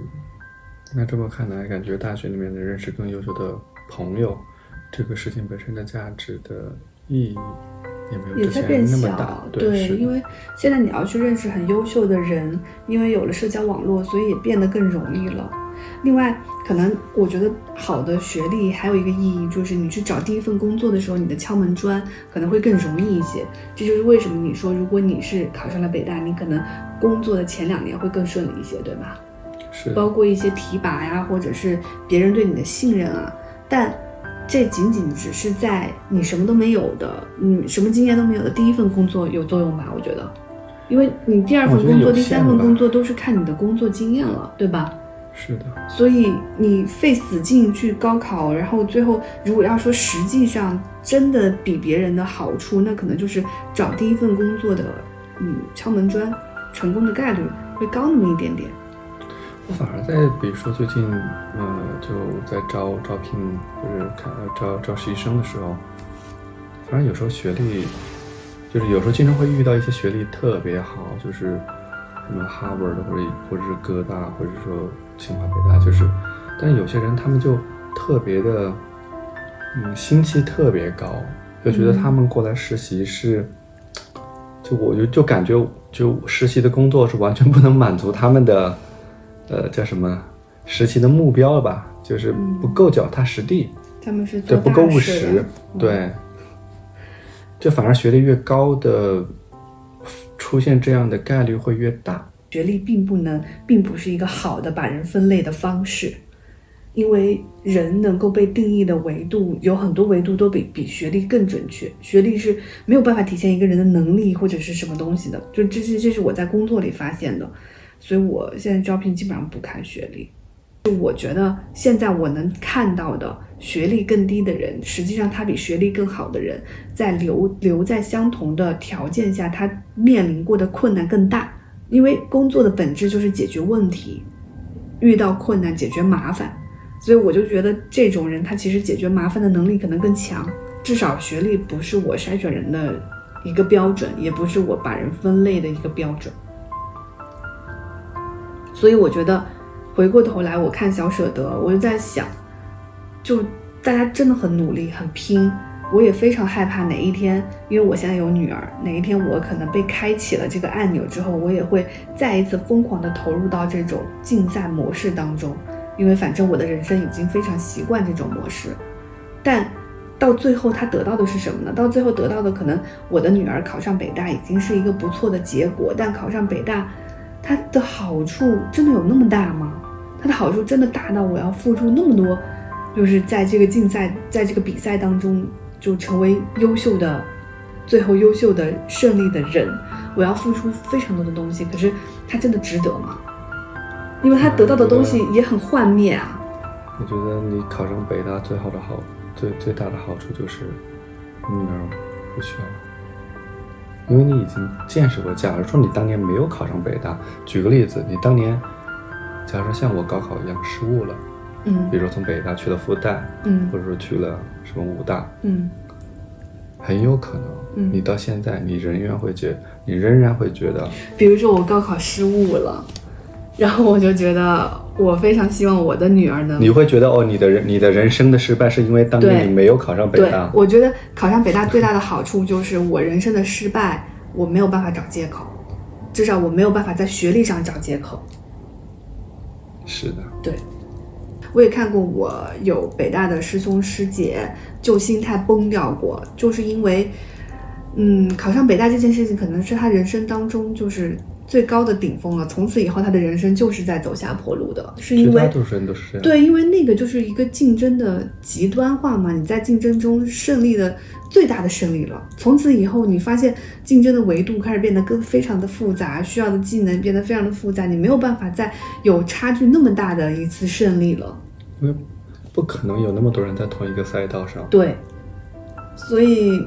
那这么看来，感觉大学里面的认识更优秀的朋友，这个事情本身的价值的意义也没有也在变那么大小。。对，因为现在你要去认识很优秀的人，因为有了社交网络，所以也变得更容易了。另外，可能我觉得好的学历还有一个意义，就是你去找第一份工作的时候，你的敲门砖可能会更容易一些。这就是为什么你说，如果你是考上了北大，你可能工作的前两年会更顺利一些，对吧？是包括一些提拔呀，或者是别人对你的信任啊。但这仅仅只是在你什么都没有的，你什么经验都没有的第一份工作有作用吧？我觉得，因为你第二份工作、第三份工作都是看你的工作经验了，对吧？是的，所以你费死劲去高考，然后最后如果要说实际上真的比别人的好处，那可能就是找第一份工作的，嗯，敲门砖，成功的概率会高那么一点点。我反而在比如说最近，呃，就在招招聘，就是看招招实习生的时候，反正有时候学历，就是有时候经常会遇到一些学历特别好，就是什么哈佛的或者或者是哥大，或者说清华北大，就是，但是有些人他们就特别的，嗯，心气特别高，就觉得他们过来实习是。就我就就感觉，就实习的工作是完全不能满足他们的，呃，叫什么实习的目标了吧？就是不够脚踏实地，他们是做对，不够务实，对。就反而学历越高的，出现这样的概率会越大。学历并不能，并不是一个好的把人分类的方式，因为人能够被定义的维度有很多维度都比比学历更准确。学历是没有办法体现一个人的能力或者是什么东西的，就这是这是我在工作里发现的，所以我现在招聘基本上不看学历。就我觉得现在我能看到的学历更低的人，实际上他比学历更好的人，在留留在相同的条件下，他面临过的困难更大。因为工作的本质就是解决问题，遇到困难解决麻烦，所以我就觉得这种人他其实解决麻烦的能力可能更强。至少学历不是我筛选人的一个标准，也不是我把人分类的一个标准。所以我觉得，回过头来我看小舍得，我就在想，就大家真的很努力、很拼。我也非常害怕哪一天，因为我现在有女儿，哪一天我可能被开启了这个按钮之后，我也会再一次疯狂的投入到这种竞赛模式当中。因为反正我的人生已经非常习惯这种模式，但到最后他得到的是什么呢？到最后得到的可能我的女儿考上北大已经是一个不错的结果，但考上北大，它的好处真的有那么大吗？它的好处真的大到我要付出那么多，就是在这个竞赛，在这个比赛当中。就成为优秀的，最后优秀的胜利的人，我要付出非常多的东西，可是他真的值得吗？因为他得到的东西也很幻灭啊。我觉得你考上北大最好的好，最最大的好处就是你女儿不需要，因为你已经见识过。假如说你当年没有考上北大，举个例子，你当年，假如说像我高考一样失误了。嗯，比如说从北大去了复旦，嗯，或者说去了什么武大，嗯，很有可能，嗯，你到现在你仍然会觉，你仍然会觉得，比如说我高考失误了，然后我就觉得我非常希望我的女儿能，你会觉得哦，你的人你的人生的失败是因为当年你没有考上北大。我觉得考上北大最大的好处就是我人生的失败我没有办法找借口，至少我没有办法在学历上找借口。是的，对。我也看过，我有北大的师兄师姐就心态崩掉过，就是因为，嗯，考上北大这件事情可能是他人生当中就是最高的顶峰了。从此以后，他的人生就是在走下坡路的，是因为多数人都是这样。对，因为那个就是一个竞争的极端化嘛，你在竞争中胜利的最大的胜利了。从此以后，你发现竞争的维度开始变得更非常的复杂，需要的技能变得非常的复杂，你没有办法再有差距那么大的一次胜利了。因为不可能有那么多人在同一个赛道上。对，所以，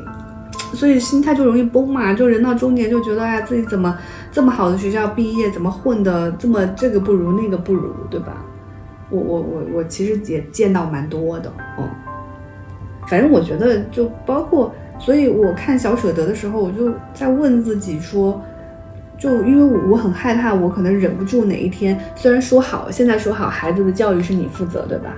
所以心态就容易崩嘛。就人到中年就觉得，哎呀，自己怎么这么好的学校毕业，怎么混的这么这个不如那个不如，对吧？我我我我其实也见到蛮多的，嗯。反正我觉得，就包括，所以我看小舍得的时候，我就在问自己说。就因为我很害怕，我可能忍不住哪一天。虽然说好，现在说好，孩子的教育是你负责，对吧？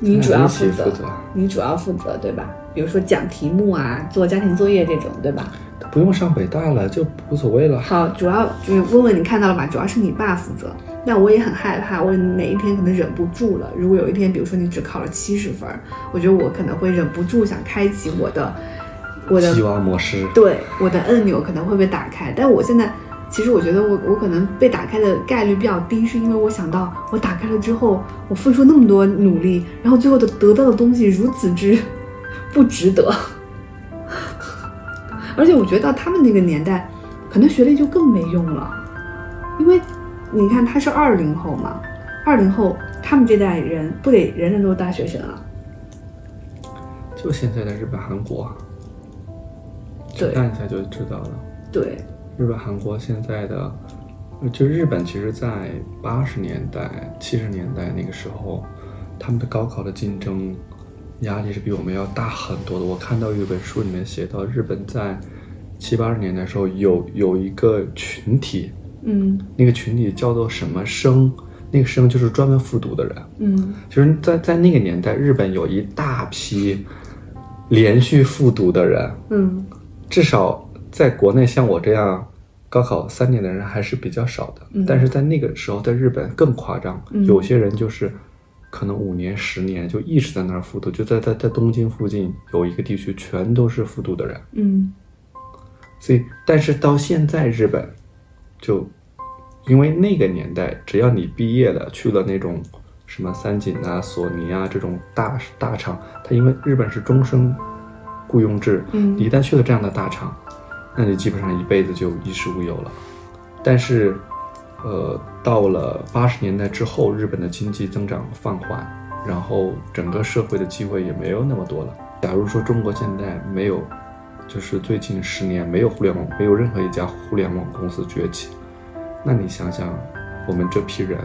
你主要负责，你主要负责，对吧？比如说讲题目啊，做家庭作业这种，对吧？不用上北大了，就无所谓了。好，主要就是问问你看到了吧？主要是你爸负责。但我也很害怕，我哪一天可能忍不住了。如果有一天，比如说你只考了七十分，我觉得我可能会忍不住想开启我的。我的希望模式，对我的按钮可能会被打开，但我现在其实我觉得我我可能被打开的概率比较低，是因为我想到我打开了之后，我付出那么多努力，然后最后的得到的东西如此之不值得，而且我觉得到他们那个年代，可能学历就更没用了，因为你看他是二零后嘛，二零后他们这代人不得人人都是大学生啊，就现在的日本、韩国。对看一下就知道了。对，日本、韩国现在的，就日本，其实，在八十年代、七十年代那个时候，他们的高考的竞争压力是比我们要大很多的。我看到有一本书里面写到，日本在七八十年代时候有有一个群体，嗯，那个群体叫做什么生？那个生就是专门复读的人，嗯，就是在在那个年代，日本有一大批连续复读的人，嗯。至少在国内，像我这样高考三年的人还是比较少的。但是在那个时候，在日本更夸张，有些人就是可能五年、十年就一直在那儿复读，就在在在东京附近有一个地区全都是复读的人。嗯，所以，但是到现在日本，就因为那个年代，只要你毕业了，去了那种什么三井啊、索尼啊这种大大厂，它因为日本是终生。雇佣制，嗯，一旦去了这样的大厂，那你基本上一辈子就衣食无忧了。但是，呃，到了八十年代之后，日本的经济增长放缓，然后整个社会的机会也没有那么多了。假如说中国现在没有，就是最近十年没有互联网，没有任何一家互联网公司崛起，那你想想，我们这批人，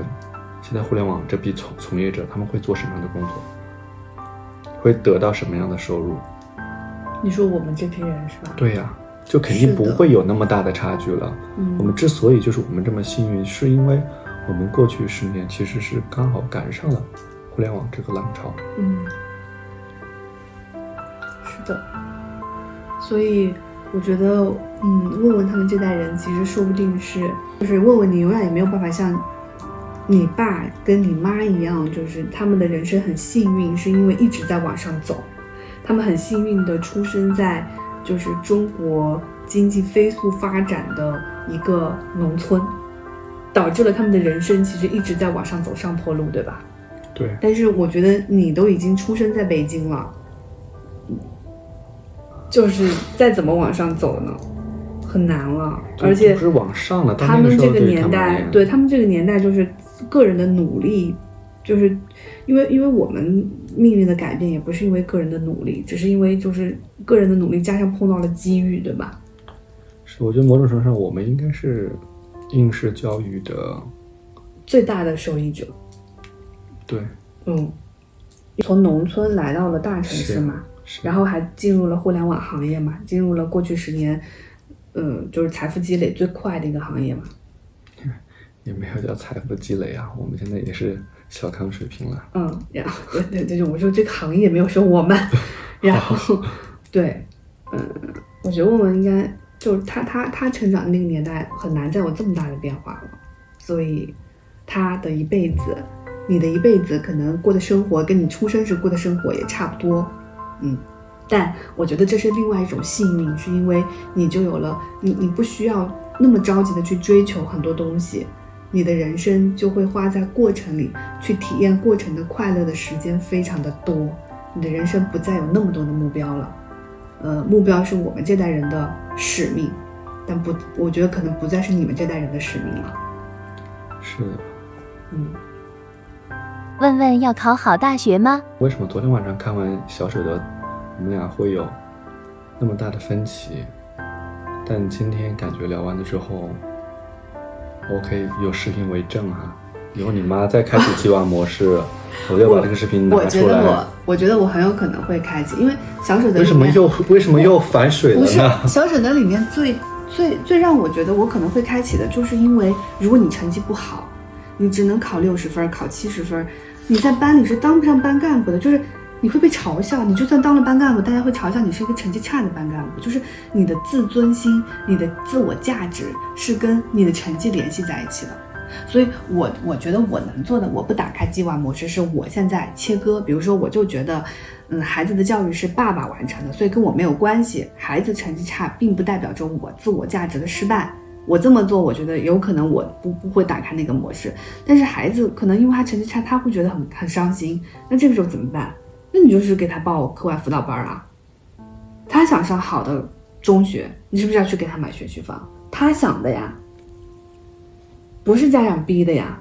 现在互联网这批从从业者，他们会做什么样的工作？会得到什么样的收入？你说我们这批人是吧？对呀、就肯定不会有那么大的差距了。嗯。我们之所以就是我们这么幸运，是因为我们过去十年其实是刚好赶上了互联网这个浪潮。嗯，是的，所以我觉得，嗯，问问他们这代人，其实说不定是，就是问问你，永远也没有办法像你爸跟你妈一样，就是他们的人生很幸运，是因为一直在往上走，他们很幸运的出生在就是中国经济飞速发展的一个农村，导致了他们的人生其实一直在往上走上坡路，对吧？对，但是我觉得你都已经出生在北京了，就是再怎么往上走呢，很难了。而且不是往上了，他们这个年代，对他们这个年代就是个人的努力，就是因为因为我们命运的改变也不是因为个人的努力，只是因为就是个人的努力加上碰到了机遇，对吧？是，我觉得某种程度上，我们应该是应试教育的，最大的受益者，对，嗯，从农村来到了大城市嘛，是然后还进入了互联网行业嘛，进入了过去十年，嗯，就是财富积累最快的一个行业嘛。也没有叫财富积累啊，我们现在也是小康水平了。嗯，然后对对对，我说这个行业没有说我们，然后对，嗯，我觉得问问应该就是他他他成长的那个年代很难再有这么大的变化了，所以他的一辈子，你的一辈子可能过的生活跟你出生时过的生活也差不多，嗯。但我觉得这是另外一种幸运，是因为你就有了你，你不需要那么着急的去追求很多东西，你的人生就会花在过程里，去体验过程的快乐的时间非常的多，你的人生不再有那么多的目标了。呃，目标是我们这代人的使命，但不，我觉得可能不再是你们这代人的使命了。是的，嗯，问问要考好大学吗？为什么昨天晚上看完小舍得，我们俩会有那么大的分歧？但今天感觉聊完了之后，我可以有视频为证啊、以后你妈再开启计划模式，我就把这个视频拿我觉。得我，我觉得我很有可能会开启，因为小舍得里面为什么又为什么又反水了不是呢？小舍得里面最最最让我觉得我可能会开启的，就是因为如果你成绩不好，你只能考六十分，考七十分，你在班里是当不上班干部的，就是你会被嘲笑。你就算当了班干部，大家会嘲笑你是一个成绩差的班干部，就是你的自尊心、你的自我价值是跟你的成绩联系在一起的。所以我我觉得我能做的，我不打开计划模式，是我现在切割。比如说，我就觉得，嗯，孩子的教育是爸爸完成的，所以跟我没有关系。孩子成绩差，并不代表着我自我价值的失败。我这么做，我觉得有可能我不不会打开那个模式。但是孩子可能因为他成绩差，他会觉得很很伤心。那这个时候怎么办？那你就是给他报课外辅导班啊。他想上好的中学，你是不是要去给他买学区房？他想的呀。不是家长逼的呀。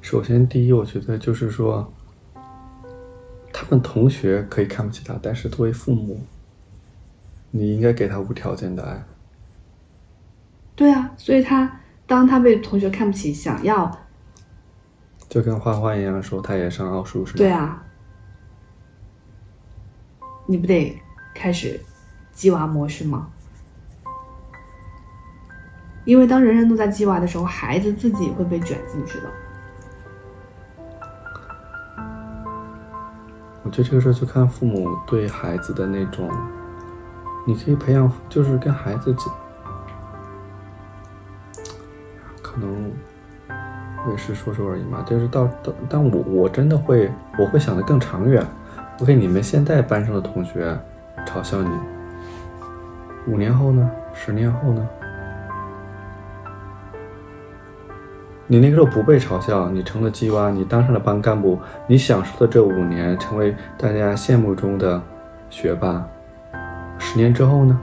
首先，第一，我觉得就是说，他们同学可以看不起他，但是作为父母，你应该给他无条件的爱。对啊，所以他当他被同学看不起，想要就跟花花一样，说他也上奥数是吗？对啊，你不得开始鸡娃模式吗？因为当人人都在鸡娃的时候，孩子自己也会被卷进去的。我觉得这个事儿就看父母对孩子的那种，你可以培养，就是跟孩子，可能我也是说说而已嘛。就是到到，但我我真的会，我会想的更长远。OK，你们现在班上的同学嘲笑你，五年后呢？十年后呢？你那个时候不被嘲笑，你成了鸡娃，你当上了班干部，你享受的这五年，成为大家羡慕中的学霸。十年之后呢？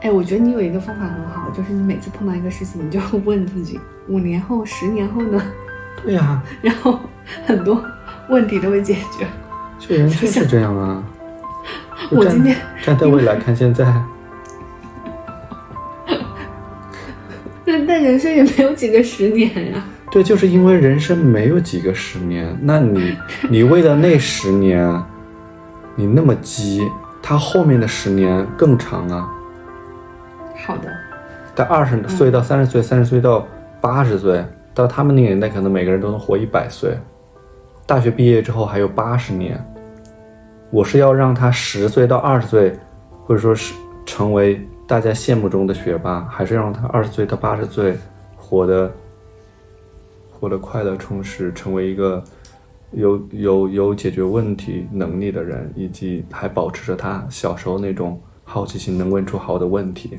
哎，我觉得你有一个方法很好，就是你每次碰到一个事情，你就 问自己：五年后、十年后呢？对呀、然后很多问题都会解决。就人就是这样啊。我今天站在未来看现在，但但人生也没有几个十年呀、对，就是因为人生没有几个十年，那你 你为了那十年，你那么急，他后面的十年更长啊。好的，在二十岁到三十岁，三十岁到八十岁，到他们那个年代，可能每个人都能活一百岁。大学毕业之后还有八十年，我是要让他十岁到二十岁，或者说是成为大家羡慕中的学霸，还是让他二十岁到八十岁活得活得快乐充实，成为一个有有有解决问题能力的人，以及还保持着他小时候那种好奇心，能问出好的问题。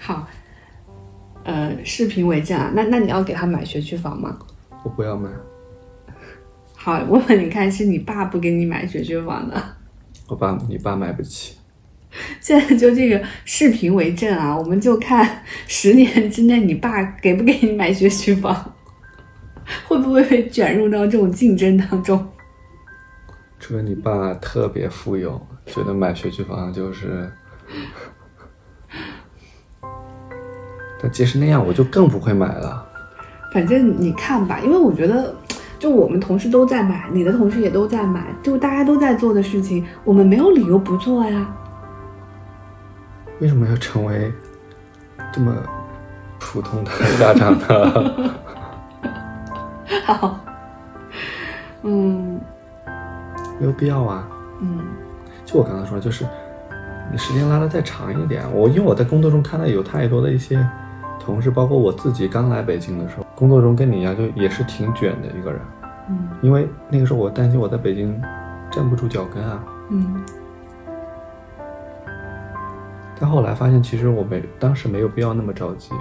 好，呃，视频为证啊。那那你要给他买学区房吗？我不要买。好，问问你看，是你爸不给你买学区房的？我爸，你爸买不起。现在就这个视频为证啊，我们就看十年之内你爸给不给你买学区房，会不会被卷入到这种竞争当中？除非你爸特别富有，觉得买学区房就是，但即使那样，我就更不会买了。反正你看吧，因为我觉得，就我们同事都在买，你的同事也都在买，就大家都在做的事情，我们没有理由不做呀。为什么要成为这么普通的家长呢？好，嗯没有必要啊。嗯就我刚刚说，就是你时间拉的再长一点。我因为我在工作中看到有太多的一些同事，包括我自己刚来北京的时候，工作中跟你一样，就也是挺卷的一个人。嗯因为那个时候我担心我在北京站不住脚跟啊。嗯但后来发现，其实我没当时没有必要那么着急。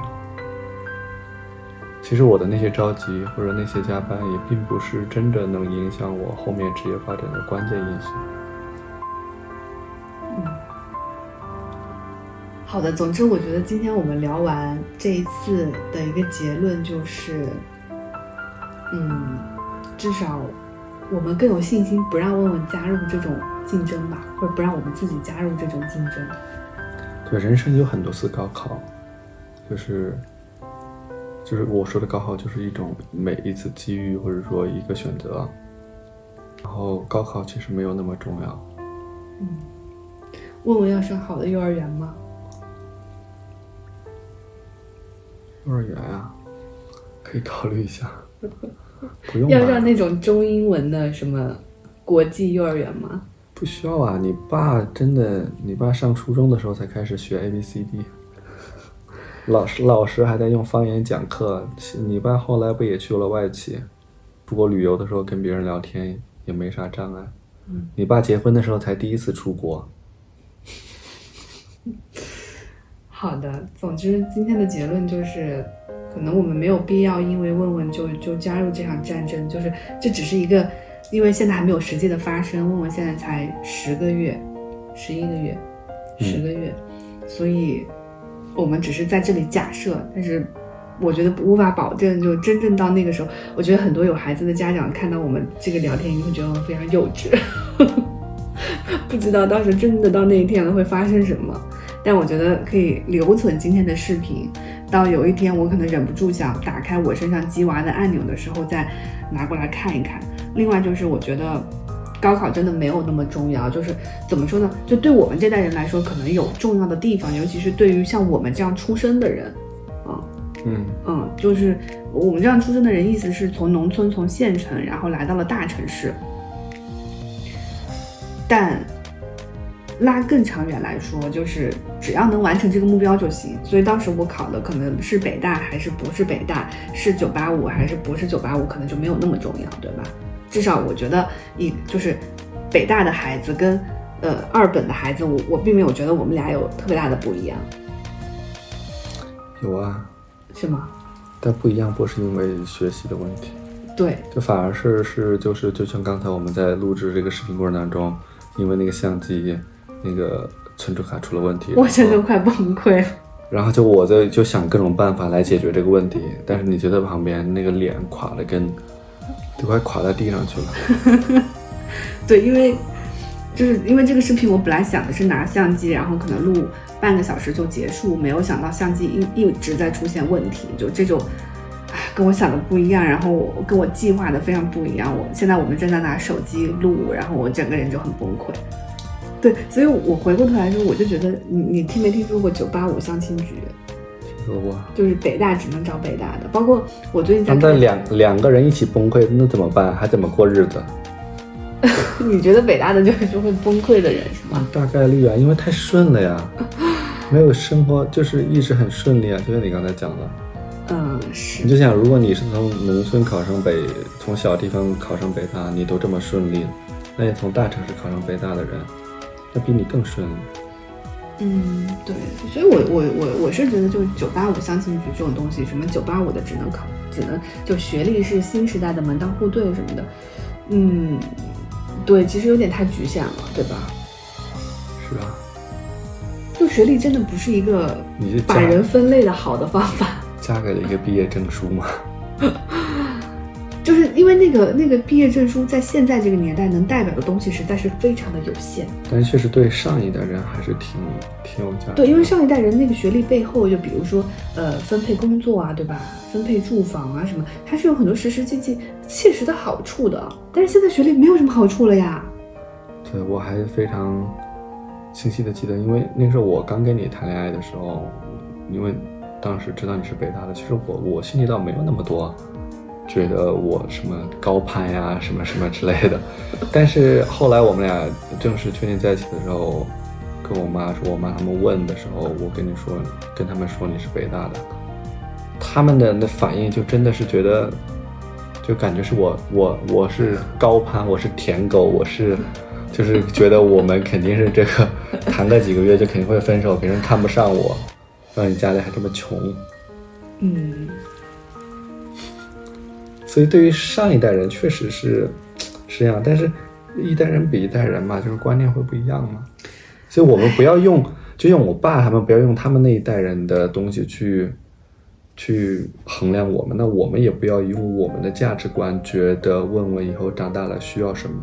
其实我的那些着急或者那些加班，也并不是真的能影响我后面职业发展的关键因素。好的，总之我觉得今天我们聊完这一次的一个结论就是，嗯，至少我们更有信心不让问问加入这种竞争吧，或者不让我们自己加入这种竞争。对，人生有很多次高考，就是，就是我说的高考，就是一种每一次机遇或者说一个选择。然后高考其实没有那么重要。嗯问问要上好的幼儿园吗？幼儿园啊，可以考虑一下。不用吧要上那种中英文的什么国际幼儿园吗？不需要啊，你爸真的，你爸上初中的时候才开始学 A B C D，老师老师还在用方言讲课，你爸后来不也去了外企，出国旅游的时候跟别人聊天也没啥障碍。你爸结婚的时候才第一次出国，好的，总之今天的结论就是，可能我们没有必要因为问问就就加入这场战争，就是这只是一个，因为现在还没有实际的发生，问问现在才十个月，十一个月，十个月，所以我们只是在这里假设，但是我觉得无法保证，就真正到那个时候，我觉得很多有孩子的家长看到我们这个聊天，你会觉得我们非常幼稚，不知道到时候真的到那一天了会发生什么。但我觉得可以留存今天的视频，到有一天我可能忍不住想打开我身上鸡娃的按钮的时候，再拿过来看一看。另外就是我觉得高考真的没有那么重要，就是怎么说呢？就对我们这代人来说，可能有重要的地方，尤其是对于像我们这样出生的人，啊、嗯，嗯，就是我们这样出生的人，意思是从农村、从县城，然后来到了大城市。但拉更长远来说，就是只要能完成这个目标就行。所以当时我考的可能是北大还是不是北大，是九八五还是不是九八五，可能就没有那么重要，对吧？至少我觉得一就是北大的孩子跟呃二本的孩子，我我并没有觉得我们俩有特别大的不一样，有啊，是吗？但不一样不是因为学习的问题，对，就反而是是就是就像刚才我们在录制这个视频过程当中，因为那个相机那个存储卡出了问题，我真的快崩溃了。然后就我在就想各种办法来解决这个问题，但是你就在旁边那个脸垮的跟都快垮到地上去了。对，因为就是因为这个视频，我本来想的是拿相机，然后可能录半个小时就结束，没有想到相机一一直在出现问题，就这种，唉，跟我想的不一样，然后我跟我计划的非常不一样。我现在我们正在拿手机录，然后我整个人就很崩溃。对，所以我回过头来说，我就觉得你你听没听说过九八五相亲局？听说过。就是北大只能找北大的，包括我最近在看。那两两个人一起崩溃，那怎么办？还怎么过日子？你觉得北大的就是就会崩溃的人是吗？大概率啊，因为太顺了呀，没有生活就是一直很顺利啊，就像你刚才讲的。嗯，是。你就想，如果你是从农村考上北，从小地方考上北大，你都这么顺利，那你从大城市考上北大的人。那比你更顺。嗯，对，所以我我我我是觉得，就是九八五相亲局这种东西，什么九八五的只能考，只能就学历是新时代的门当户对什么的，嗯，对，其实有点太局限了，对吧？是啊。就学历真的不是一个把人分类的好的方法。加给了一个毕业证书吗？就是因为那个那个毕业证书在现在这个年代能代表的东西实在是非常的有限，但是确实对上一代人还是挺挺有价值。对，因为上一代人那个学历背后，就比如说呃分配工作啊，对吧？分配住房啊什么，它是有很多实实际际切实的好处的。但是现在学历没有什么好处了呀。对，我还非常清晰的记得，因为那时候我刚跟你谈恋爱的时候，因为当时知道你是北大的，其实我我心里倒没有那么多。觉得我什么高攀呀，什么什么之类的，但是后来我们俩正式确定在一起的时候，跟我妈说，我妈他们问的时候，我跟你说，跟他们说你是北大的，他们的那反应就真的是觉得，就感觉是我我我是高攀，我是舔狗，我是，就是觉得我们肯定是这个谈个几个月就肯定会分手，别人看不上我，让你家里还这么穷，嗯。所以，对于上一代人确实是是这样，但是一代人比一代人嘛，就是观念会不一样嘛。所以我们不要用，就用我爸他们不要用他们那一代人的东西去去衡量我们，那我们也不要用我们的价值观觉得问问以后长大了需要什么。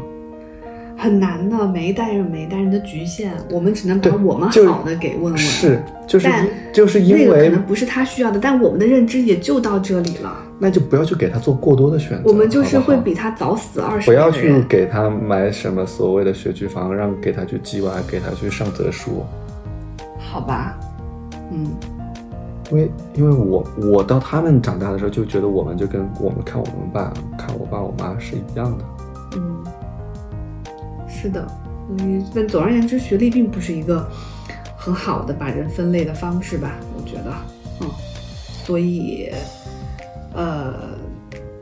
很难的，每一代人每一代人的局限，我们只能把我们好的给问问。是，就是就是因为可能不是他需要的，但我们的认知也就到这里了。那就不要去给他做过多的选择。我们就是会比他早死二十年。不要去给他买什么所谓的学区房，让给他去寄娃，给他去上择书。好吧，嗯，因为因为我我到他们长大的时候，就觉得我们就跟我们看我们爸看我爸我妈是一样的。嗯。是的，嗯，但总而言之，学历并不是一个很好的把人分类的方式吧？我觉得，嗯，所以，呃，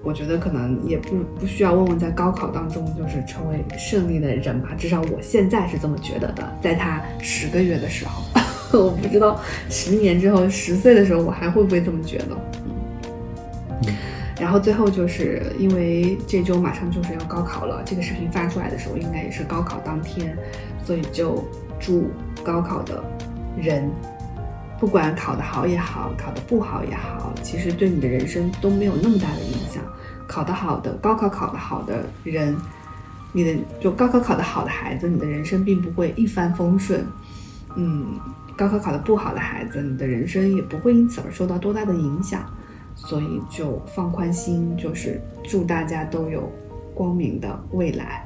我觉得可能也不不需要问问在高考当中就是成为胜利的人吧，至少我现在是这么觉得的。在他十个月的时候，我不知道十年之后十岁的时候我还会不会这么觉得。然后最后就是因为这周马上就是要高考了，这个视频发出来的时候应该也是高考当天，所以就祝高考的人，不管考得好也好，考得不好也好，其实对你的人生都没有那么大的影响。考得好的，高考考得好的人，你的就高考考得好的孩子，你的人生并不会一帆风顺。嗯，高考考得不好的孩子，你的人生也不会因此而受到多大的影响。所以就放宽心，就是祝大家都有光明的未来。